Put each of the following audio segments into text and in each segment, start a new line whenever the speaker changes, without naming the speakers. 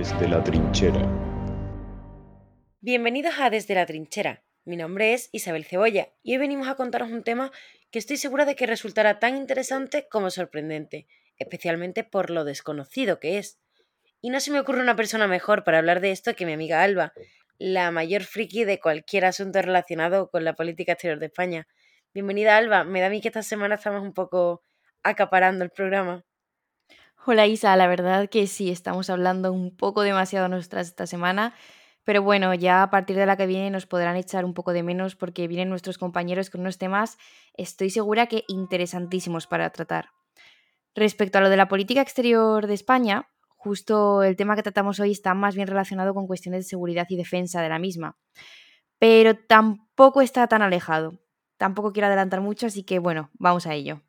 Desde la trinchera.
Bienvenidos a Desde la trinchera. Mi nombre es Isabel Cebolla y hoy venimos a contaros un tema que estoy segura de que resultará tan interesante como sorprendente, especialmente por lo desconocido que es. Y no se me ocurre una persona mejor para hablar de esto que mi amiga Alba, la mayor friki de cualquier asunto relacionado con la política exterior de España. Bienvenida Alba, me da a mí que esta semana estamos un poco acaparando el programa.
Hola Isa, la verdad que sí, estamos hablando un poco demasiado nuestras esta semana, pero bueno, ya a partir de la que viene nos podrán echar un poco de menos porque vienen nuestros compañeros con unos temas, estoy segura que interesantísimos para tratar. Respecto a lo de la política exterior de España, justo el tema que tratamos hoy está más bien relacionado con cuestiones de seguridad y defensa de la misma, pero tampoco está tan alejado. Tampoco quiero adelantar mucho, así que bueno, vamos a ello.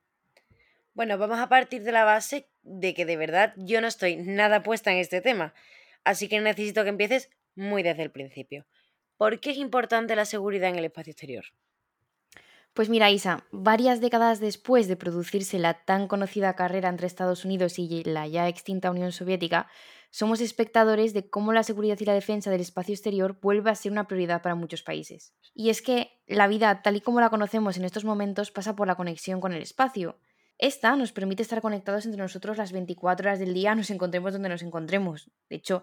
Bueno, vamos a partir de la base de que de verdad yo no estoy nada puesta en este tema, así que necesito que empieces muy desde el principio. ¿Por qué es importante la seguridad en el espacio exterior?
Pues mira, Isa, varias décadas después de producirse la tan conocida carrera entre Estados Unidos y la ya extinta Unión Soviética, somos espectadores de cómo la seguridad y la defensa del espacio exterior vuelve a ser una prioridad para muchos países. Y es que la vida, tal y como la conocemos en estos momentos, pasa por la conexión con el espacio. Esta nos permite estar conectados entre nosotros las 24 horas del día, nos encontremos donde nos encontremos. De hecho,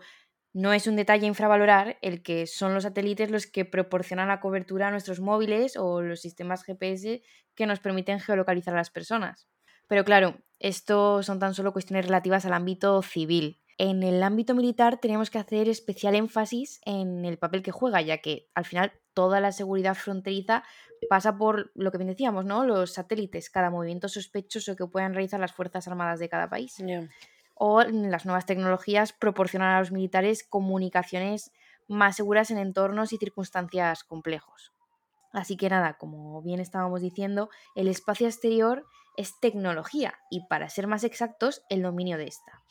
no es un detalle infravalorar el que son los satélites los que proporcionan la cobertura a nuestros móviles o los sistemas GPS que nos permiten geolocalizar a las personas. Pero claro, esto son tan solo cuestiones relativas al ámbito civil. En el ámbito militar tenemos que hacer especial énfasis en el papel que juega, ya que al final toda la seguridad fronteriza pasa por lo que bien decíamos, ¿no? Los satélites, cada movimiento sospechoso que puedan realizar las Fuerzas Armadas de cada país. O las nuevas tecnologías proporcionan a los militares comunicaciones más seguras en entornos y circunstancias complejos. Así que nada, como bien estábamos diciendo, el espacio exterior es tecnología y para ser más exactos, el dominio de esta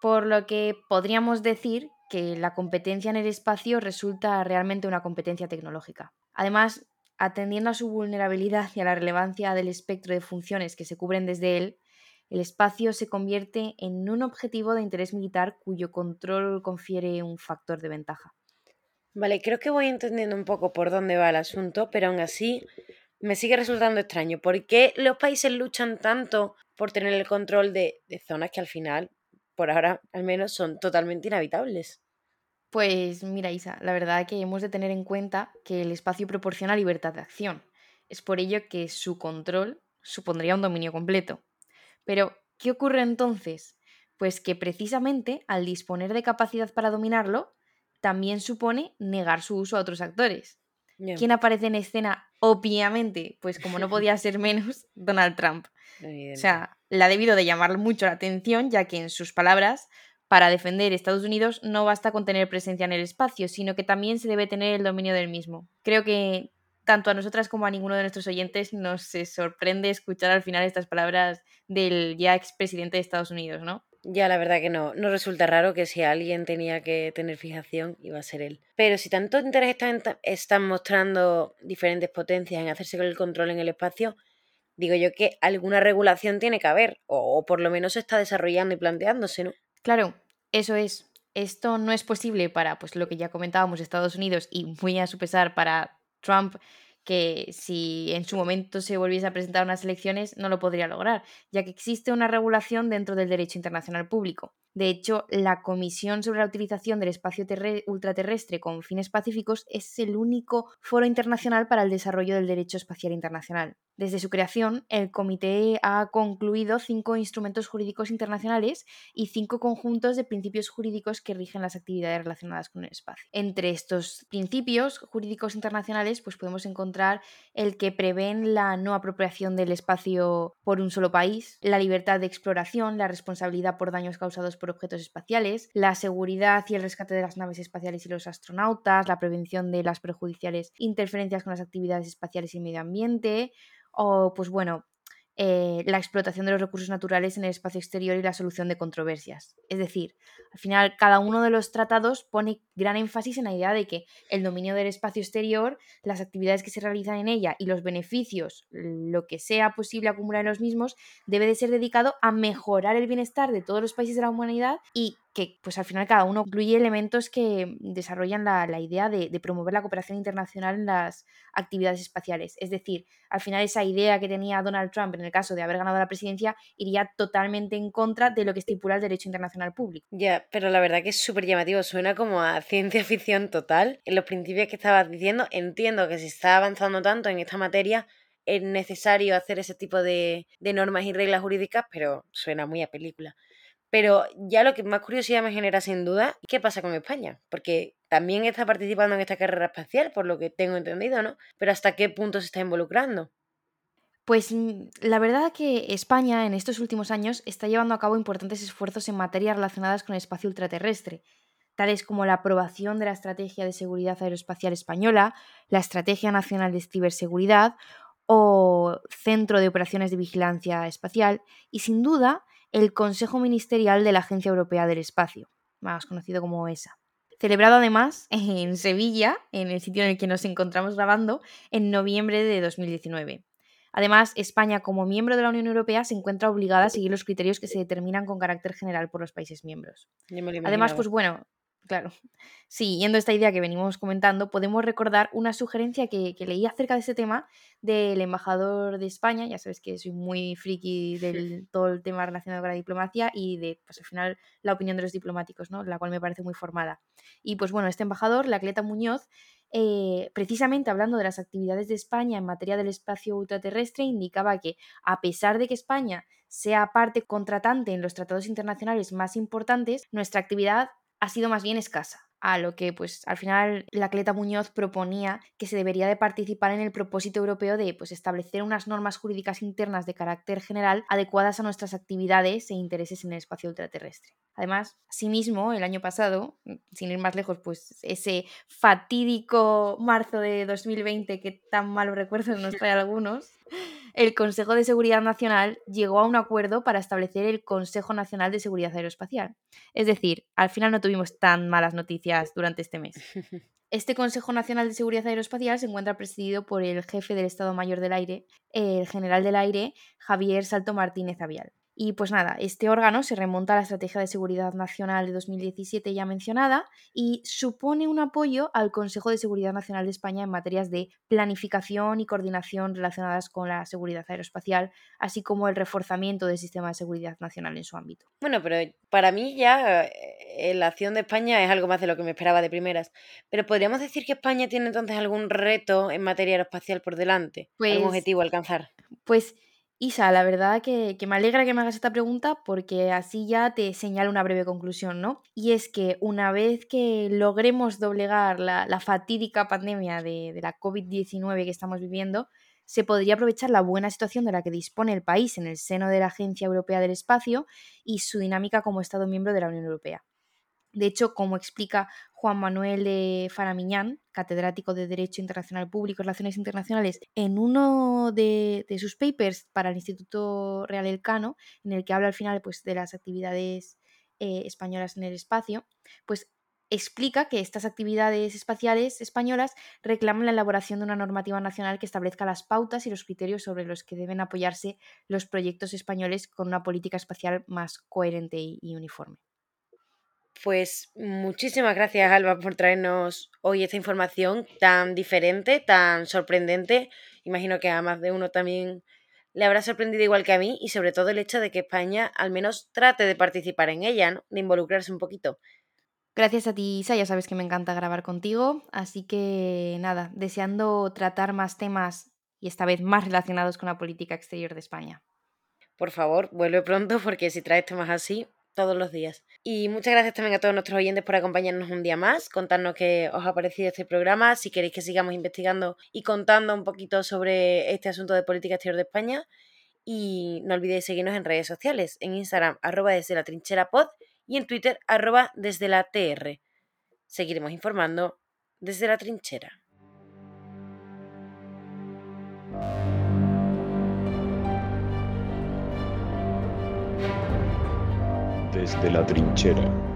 por lo que podríamos decir que la competencia en el espacio resulta realmente una competencia tecnológica. Además, atendiendo a su vulnerabilidad y a la relevancia del espectro de funciones que se cubren desde él, el espacio se convierte en un objetivo de interés militar cuyo control confiere un factor de ventaja.
Vale, creo que voy entendiendo un poco por dónde va el asunto, pero aún así me sigue resultando extraño. ¿Por qué los países luchan tanto por tener el control de, de zonas que al final por ahora al menos, son totalmente inhabitables.
Pues mira, Isa, la verdad que hemos de tener en cuenta que el espacio proporciona libertad de acción. Es por ello que su control supondría un dominio completo. Pero, ¿qué ocurre entonces? Pues que precisamente al disponer de capacidad para dominarlo, también supone negar su uso a otros actores. ¿Quién aparece en escena? Obviamente, pues como no podía ser menos, Donald Trump. O sea, le ha debido de llamar mucho la atención, ya que en sus palabras, para defender Estados Unidos no basta con tener presencia en el espacio, sino que también se debe tener el dominio del mismo. Creo que tanto a nosotras como a ninguno de nuestros oyentes nos sorprende escuchar al final estas palabras del ya expresidente de Estados Unidos, ¿no?
Ya, la verdad que no. No resulta raro que si alguien tenía que tener fijación, iba a ser él. Pero si tanto interés están, están mostrando diferentes potencias en hacerse con el control en el espacio, digo yo que alguna regulación tiene que haber, o, por lo menos se está desarrollando y planteándose, ¿no?
Claro, eso es. Esto no es posible para, pues lo que ya comentábamos, Estados Unidos y muy a su pesar para Trump, que si en su momento se volviese a presentar unas elecciones no lo podría lograr, ya que existe una regulación dentro del derecho internacional público. De hecho, la Comisión sobre la Utilización del Espacio Ultraterrestre con fines pacíficos es el único foro internacional para el desarrollo del derecho espacial internacional. Desde su creación, el comité ha concluido cinco instrumentos jurídicos internacionales y cinco conjuntos de principios jurídicos que rigen las actividades relacionadas con el espacio. Entre estos principios jurídicos internacionales, pues podemos encontrar el que prevén la no apropiación del espacio por un solo país, la libertad de exploración, la responsabilidad por daños causados por objetos espaciales, la seguridad y el rescate de las naves espaciales y los astronautas, la prevención de las perjudiciales interferencias con las actividades espaciales y medio ambiente, o pues bueno, eh, la explotación de los recursos naturales en el espacio exterior y la solución de controversias. Es decir, al final cada uno de los tratados pone gran énfasis en la idea de que el dominio del espacio exterior, las actividades que se realizan en ella y los beneficios, lo que sea posible acumular en los mismos, debe de ser dedicado a mejorar el bienestar de todos los países de la humanidad y que pues al final cada uno incluye elementos que desarrollan la, idea de, promover la cooperación internacional en las actividades espaciales. Es decir, al final esa idea que tenía Donald Trump en el caso de haber ganado la presidencia iría totalmente en contra de lo que estipula el derecho internacional público.
Ya, pero la verdad que es súper llamativo, suena como a ciencia ficción total. En los principios que estabas diciendo, entiendo que se está avanzando tanto en esta materia, es necesario hacer ese tipo de, de normas y reglas jurídicas, pero suena muy a película. Pero ya lo que más curiosidad me genera sin duda, ¿qué pasa con España? Porque también está participando en esta carrera espacial, por lo que tengo entendido, ¿no? Pero ¿hasta qué punto se está involucrando?
Pues mm, la verdad que España en estos últimos años está llevando a cabo importantes esfuerzos en materias relacionadas con el espacio ultraterrestre, tales como la aprobación de la Estrategia de Seguridad Aeroespacial Española, la Estrategia Nacional de Ciberseguridad o Centro de Operaciones de Vigilancia Espacial y sin duda el Consejo Ministerial de la Agencia Europea del Espacio, más conocido como ESA. Celebrado además en Sevilla, en el sitio en el que nos encontramos grabando, en noviembre de 2019. Además, España, como miembro de la Unión Europea, se encuentra obligada a seguir los criterios que se determinan con carácter general por los países miembros. Además, pues bueno, Claro. Siguiendo esta idea que venimos comentando, podemos recordar una sugerencia que, leí acerca de este tema del embajador de España. Ya sabes que soy muy friki del todo el tema relacionado con la diplomacia y de, pues al final, la opinión de los diplomáticos, ¿no? La cual me parece muy formada. Y pues bueno, este embajador, la Cleta Muñoz, eh, precisamente hablando de las actividades de España en materia del espacio ultraterrestre, indicaba que a pesar de que España sea parte contratante en los tratados internacionales más importantes, nuestra actividad ha sido más bien escasa a lo que pues al final la Cleta Muñoz proponía que se debería de participar en el propósito europeo de pues establecer unas normas jurídicas internas de carácter general adecuadas a nuestras actividades e intereses en el espacio ultraterrestre. Además, asimismo, el año pasado, sin ir más lejos, pues ese fatídico marzo de 2020 que tan malos recuerdos nos trae algunos, el Consejo de Seguridad Nacional llegó a un acuerdo para establecer el Consejo Nacional de Seguridad Aeroespacial. Es decir, al final no tuvimos tan malas noticias durante este mes. Este Consejo Nacional de Seguridad Aeroespacial se encuentra presidido por el jefe del Estado Mayor del Aire, el general del aire, Javier Salto Martínez Avial. Y pues nada, este órgano se remonta a la Estrategia de Seguridad Nacional de 2017 ya mencionada y supone un apoyo al Consejo de Seguridad Nacional de España en materias de planificación y coordinación relacionadas con la seguridad aeroespacial, así como el reforzamiento del sistema de seguridad nacional en su ámbito.
Bueno, pero para mí ya eh, la acción de España es algo más de lo que me esperaba de primeras. Pero podríamos decir que España tiene entonces algún reto en materia aeroespacial por delante, algún pues objetivo a alcanzar.
Pues Isa, la verdad que, me alegra que me hagas esta pregunta porque así ya te señalo una breve conclusión, ¿no? Y es que una vez que logremos doblegar la, fatídica pandemia de, de la COVID-19 que estamos viviendo, se podría aprovechar la buena situación de la que dispone el país en el seno de la Agencia Europea del Espacio y su dinámica como Estado miembro de la Unión Europea. De hecho, como explica Juan Manuel de Faramiñán, catedrático de Derecho Internacional Público y Relaciones Internacionales, en uno de, sus papers para el Instituto Real Elcano, en el que habla al final pues, de las actividades eh, españolas en el espacio, pues explica que estas actividades espaciales españolas reclaman la elaboración de una normativa nacional que establezca las pautas y los criterios sobre los que deben apoyarse los proyectos españoles con una política espacial más coherente y uniforme.
Pues muchísimas gracias, Alba, por traernos hoy esta información tan diferente, tan sorprendente. Imagino que a más de uno también le habrá sorprendido igual que a mí y sobre todo el hecho de que España al menos trate de participar en ella, ¿no? de involucrarse un poquito.
Gracias a ti, Isa, ya sabes que me encanta grabar contigo, así que nada, deseando tratar más temas y esta vez más relacionados con la política exterior de España.
Por favor, vuelve pronto porque si traes temas así, todos los días. Y muchas gracias también a todos nuestros oyentes por acompañarnos un día más, contarnos qué os ha parecido este programa, si queréis que sigamos investigando y contando un poquito sobre este asunto de política exterior de España. Y no olvidéis seguirnos en redes sociales, en Instagram arroba desde la trinchera pod y en Twitter arroba desde la TR. Seguiremos informando desde la trinchera.
Desde la trinchera.